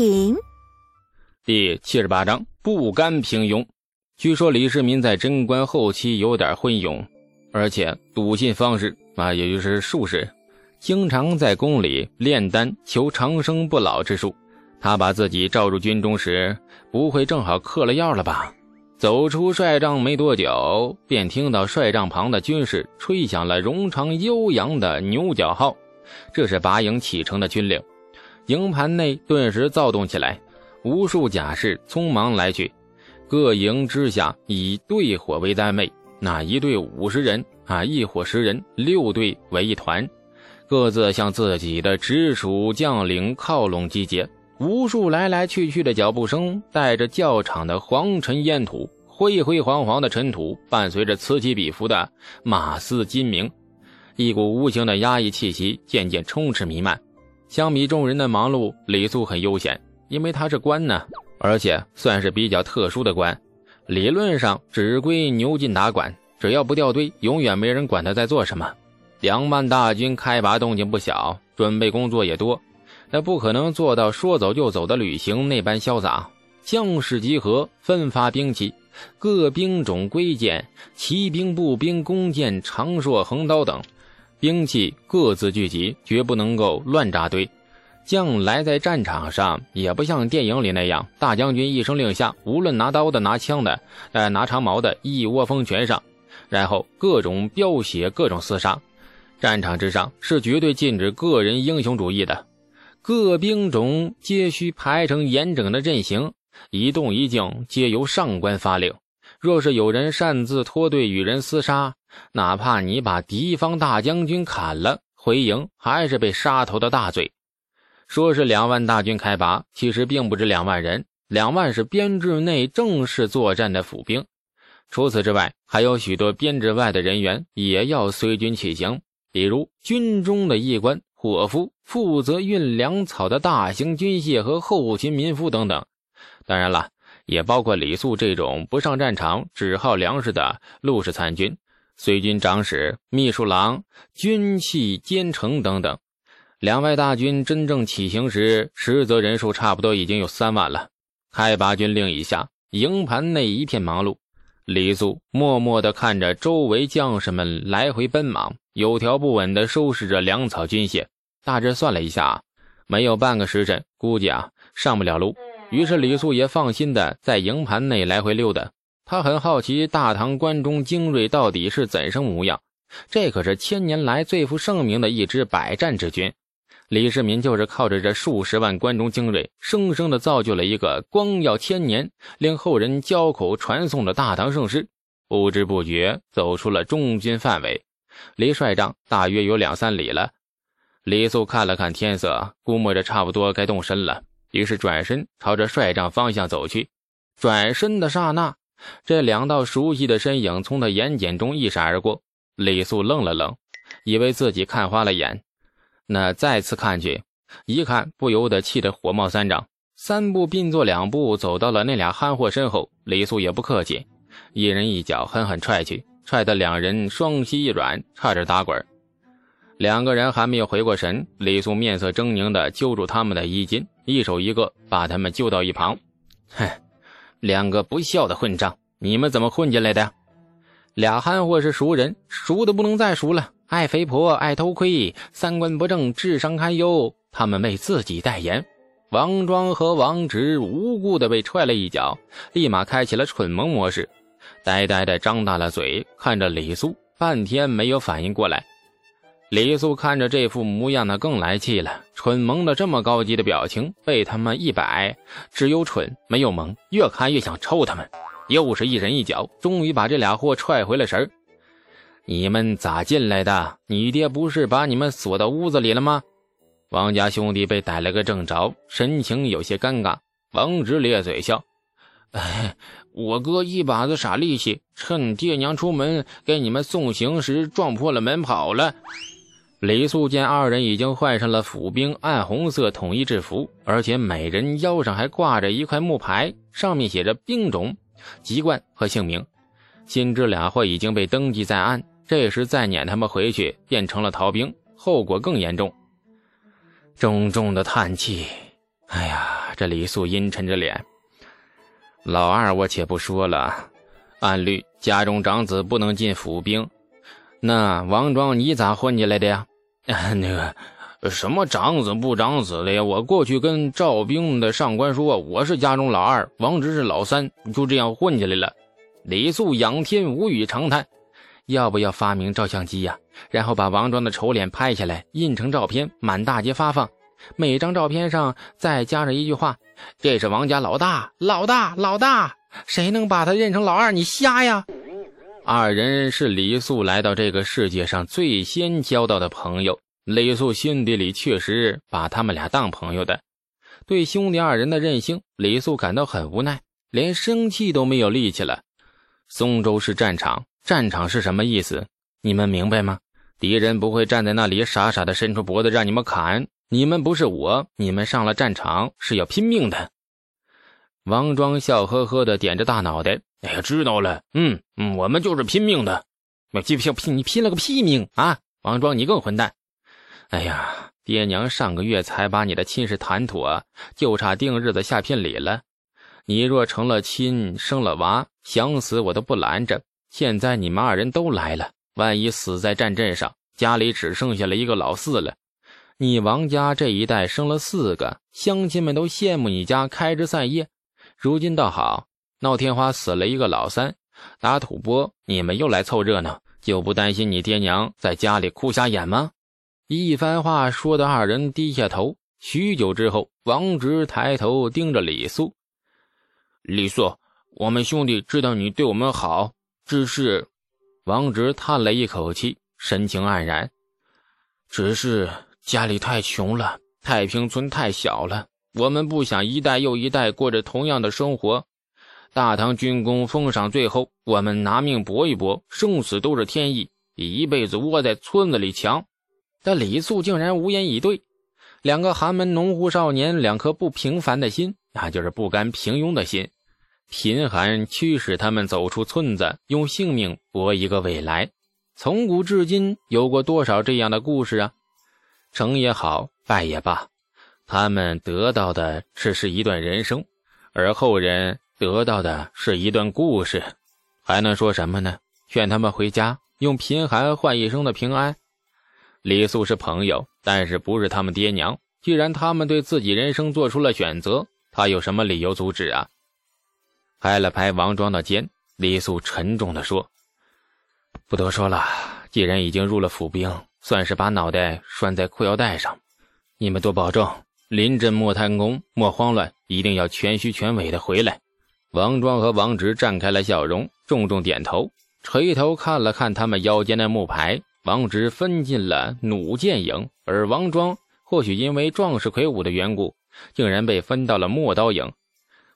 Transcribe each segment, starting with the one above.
品。第七十八章不甘平庸。据说李世民在贞观后期有点昏庸，而且笃信方士啊，也就是术士，经常在宫里炼丹求长生不老之术。他把自己召入军中时，不会正好嗑了药了吧？走出帅帐没多久，便听到帅帐旁的军士吹响了冗长悠扬的牛角号，这是拔营启程的军令。营盘内顿时躁动起来，无数甲士匆忙来去。各营之下以队伙为单位，那一队五十人啊，一伙十人，六队为一团，各自向自己的直属将领靠拢集结。无数来来去去的脚步声，带着教场的黄尘烟土，灰灰黄黄的尘土，伴随着此起彼伏的马嘶金鸣，一股无形的压抑气息渐渐充斥弥漫。相比众人的忙碌，李素很悠闲，因为他是官呢，而且算是比较特殊的官，理论上只归牛进达管，只要不掉队，永远没人管他在做什么。两万大军开拔动静不小，准备工作也多。那不可能做到说走就走的旅行那般潇洒。将士集合，分发兵器，各兵种归建，骑兵、步兵、弓箭、长槊、横刀等兵器各自聚集，绝不能够乱扎堆。将来在战场上，也不像电影里那样，大将军一声令下，无论拿刀的、拿枪的、呃拿长矛的，一窝蜂全上，然后各种飙血，各种厮杀。战场之上是绝对禁止个人英雄主义的。各兵种皆需排成严整的阵型，一动一静皆由上官发令。若是有人擅自脱队与人厮杀，哪怕你把敌方大将军砍了，回营还是被杀头的大罪。说是两万大军开拔，其实并不止两万人，两万是编制内正式作战的府兵，除此之外，还有许多编制外的人员也要随军起行，比如军中的役官。伙夫负责运粮草的大型军械和后勤民夫等等，当然了，也包括李素这种不上战场只耗粮食的陆氏参军、随军长史、秘书郎、军器监丞等等。两外大军真正起行时，实则人数差不多已经有三万了。开拔军令一下，营盘内一片忙碌。李素默默地看着周围将士们来回奔忙，有条不紊地收拾着粮草军械。大致算了一下，没有半个时辰，估计啊上不了路。于是李素也放心的在营盘内来回溜达。他很好奇大唐关中精锐到底是怎生模样。这可是千年来最负盛名的一支百战之军。李世民就是靠着这数十万关中精锐，生生的造就了一个光耀千年、令后人交口传颂的大唐盛世。不知不觉走出了中军范围，离帅帐大约有两三里了。李素看了看天色，估摸着差不多该动身了，于是转身朝着帅帐方向走去。转身的刹那，这两道熟悉的身影从他眼睑中一闪而过。李素愣了愣，以为自己看花了眼。那再次看去，一看不由得气得火冒三丈，三步并作两步走到了那俩憨货身后。李素也不客气，一人一脚狠狠踹去，踹得两人双膝一软，差点打滚。两个人还没有回过神，李素面色狰狞地揪住他们的衣襟，一手一个把他们救到一旁。哼，两个不孝的混账，你们怎么混进来的？俩憨货是熟人，熟的不能再熟了。爱肥婆，爱偷窥，三观不正，智商堪忧。他们为自己代言。王庄和王直无辜的被踹了一脚，立马开启了蠢萌模式，呆呆的张大了嘴，看着李苏，半天没有反应过来。李素看着这副模样，那更来气了。蠢萌的这么高级的表情，被他们一摆，只有蠢没有萌，越看越想抽他们。又是一人一脚，终于把这俩货踹回了神儿。你们咋进来的？你爹不是把你们锁到屋子里了吗？王家兄弟被逮了个正着，神情有些尴尬。王直咧嘴笑：“哎，我哥一把子傻力气，趁爹娘出门给你们送行时撞破了门跑了。”李素见二人已经换上了府兵暗红色统一制服，而且每人腰上还挂着一块木牌，上面写着兵种、籍贯和姓名，心知俩货已经被登记在案。这时再撵他们回去，变成了逃兵，后果更严重。重重的叹气。哎呀，这李素阴沉着脸。老二，我且不说了，按律家中长子不能进府兵。那王庄，你咋混进来的呀？那个。什么长子不长子的呀？我过去跟赵兵的上官说，我是家中老二，王直是老三，就这样混进来了。李素仰天无语长叹：“要不要发明照相机呀？然后把王庄的丑脸拍下来，印成照片，满大街发放。每张照片上再加上一句话：这是王家老大，老大，老大。谁能把他认成老二？你瞎呀！”二人是李素来到这个世界上最先交到的朋友。李素心底里确实把他们俩当朋友的，对兄弟二人的任性，李素感到很无奈，连生气都没有力气了。松州是战场，战场是什么意思？你们明白吗？敌人不会站在那里傻傻的伸出脖子让你们砍，你们不是我，你们上了战场是要拼命的。王庄笑呵呵的点着大脑袋，哎呀，知道了，嗯嗯，我们就是拼命的。我拼拼拼，你拼了个屁命啊！王庄，你更混蛋。哎呀，爹娘上个月才把你的亲事谈妥，就差定日子下聘礼了。你若成了亲，生了娃，想死我都不拦着。现在你们二人都来了，万一死在战阵上，家里只剩下了一个老四了。你王家这一代生了四个，乡亲们都羡慕你家开枝散叶。如今倒好，闹天花死了一个老三，打吐蕃你们又来凑热闹，就不担心你爹娘在家里哭瞎眼吗？一番话说的二人低下头。许久之后，王直抬头盯着李素：“李素，我们兄弟知道你对我们好，只是……”王直叹了一口气，神情黯然：“只是家里太穷了，太平村太小了，我们不想一代又一代过着同样的生活。大唐军功封赏最后，我们拿命搏一搏，生死都是天意，一辈子窝在村子里强。”但李素竟然无言以对。两个寒门农户少年，两颗不平凡的心，那就是不甘平庸的心。贫寒驱使他们走出村子，用性命搏一个未来。从古至今，有过多少这样的故事啊？成也好，败也罢，他们得到的只是一段人生，而后人得到的是一段故事。还能说什么呢？劝他们回家，用贫寒换一生的平安。李素是朋友，但是不是他们爹娘。既然他们对自己人生做出了选择，他有什么理由阻止啊？拍了拍王庄的肩，李素沉重地说：“不多说了，既然已经入了府兵，算是把脑袋拴在裤腰带上。你们多保重，临阵莫贪功，莫慌乱，一定要全虚全尾的回来。”王庄和王直绽开了笑容，重重点头，垂头看了看他们腰间的木牌。王直分进了弩箭营，而王庄或许因为壮士魁梧的缘故，竟然被分到了陌刀营。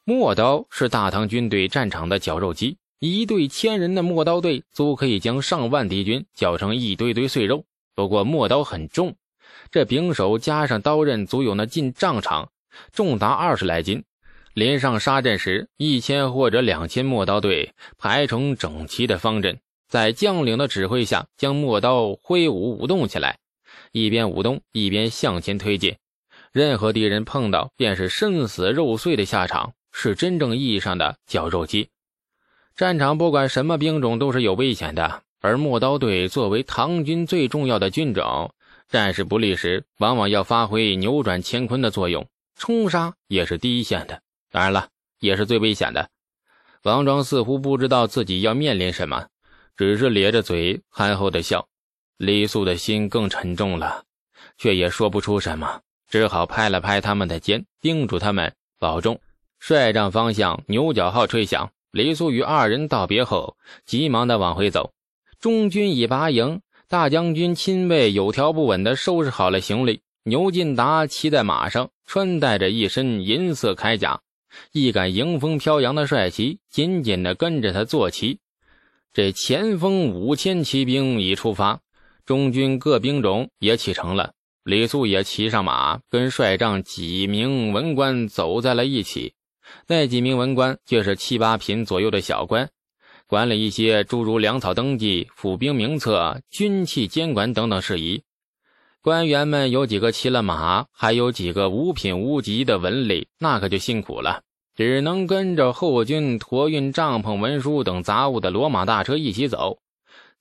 陌刀是大唐军队战场的绞肉机，一队千人的陌刀队足可以将上万敌军绞成一堆堆碎肉。不过陌刀很重，这柄手加上刀刃，足有那近丈长，重达二十来斤。临上杀阵时，一千或者两千陌刀队排成整齐的方阵。在将领的指挥下，将陌刀挥舞舞动起来，一边舞动一边向前推进。任何敌人碰到，便是身死肉碎的下场，是真正意义上的绞肉机。战场不管什么兵种都是有危险的，而陌刀队作为唐军最重要的军种，战事不利时，往往要发挥扭转乾坤的作用。冲杀也是第一线的，当然了，也是最危险的。王庄似乎不知道自己要面临什么。只是咧着嘴憨厚的笑，李素的心更沉重了，却也说不出什么，只好拍了拍他们的肩，叮嘱他们保重。帅帐方向牛角号吹响，李素与二人道别后，急忙的往回走。中军已拔营，大将军亲卫有条不紊的收拾好了行李。牛进达骑在马上，穿戴着一身银色铠甲，一杆迎风飘扬的帅旗，紧紧的跟着他坐骑。这前锋五千骑兵已出发，中军各兵种也启程了。李素也骑上马，跟帅帐几名文官走在了一起。那几名文官却是七八品左右的小官，管理一些诸如粮草登记、府兵名册、军器监管等等事宜。官员们有几个骑了马，还有几个无品无级的文吏，那可就辛苦了，只能跟着后军驮运帐篷、文书等杂物的骡马大车一起走。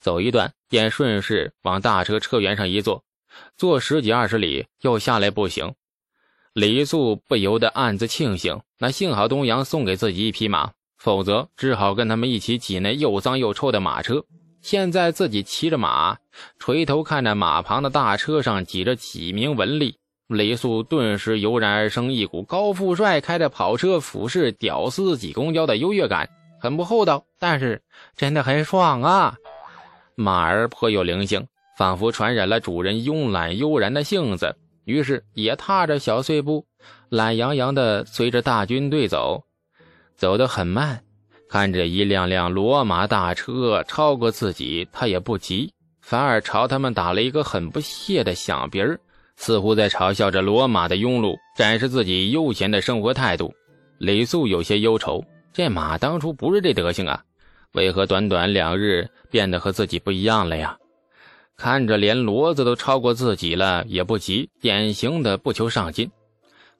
走一段，便顺势往大车车辕上一坐，坐十几二十里，又下来步行。李素不由得暗自庆幸，那幸好东阳送给自己一匹马，否则只好跟他们一起挤那又脏又臭的马车。现在自己骑着马，垂头看着马旁的大车上挤着几名文吏，李素顿时油然而生一股高富帅开着跑车俯视屌丝挤公交的优越感，很不厚道，但是真的很爽啊！马儿颇有灵性，仿佛传染了主人慵懒悠然的性子，于是也踏着小碎步，懒洋洋地随着大军队走，走得很慢。看着一辆辆骡马大车超过自己，他也不急，反而朝他们打了一个很不屑的响鼻儿，似乎在嘲笑着骡马的庸碌，展示自己悠闲的生活态度。李素有些忧愁，这马当初不是这德行啊，为何短短两日变得和自己不一样了呀？看着连骡子都超过自己了，也不急，典型的不求上进。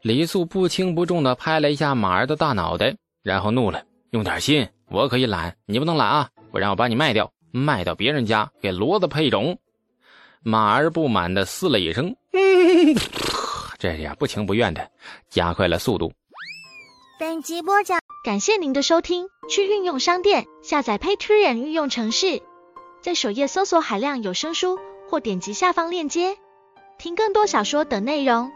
李素不轻不重地拍了一下马儿的大脑袋，然后怒了。用点心，我可以懒，你不能懒啊！不然我把你卖掉，卖到别人家给骡子配种。马儿不满的嘶了一声，这呀不情不愿的加快了速度。本集播讲，感谢您的收听。去运用商店下载 Patreon 运用城市，在首页搜索海量有声书，或点击下方链接听更多小说等内容。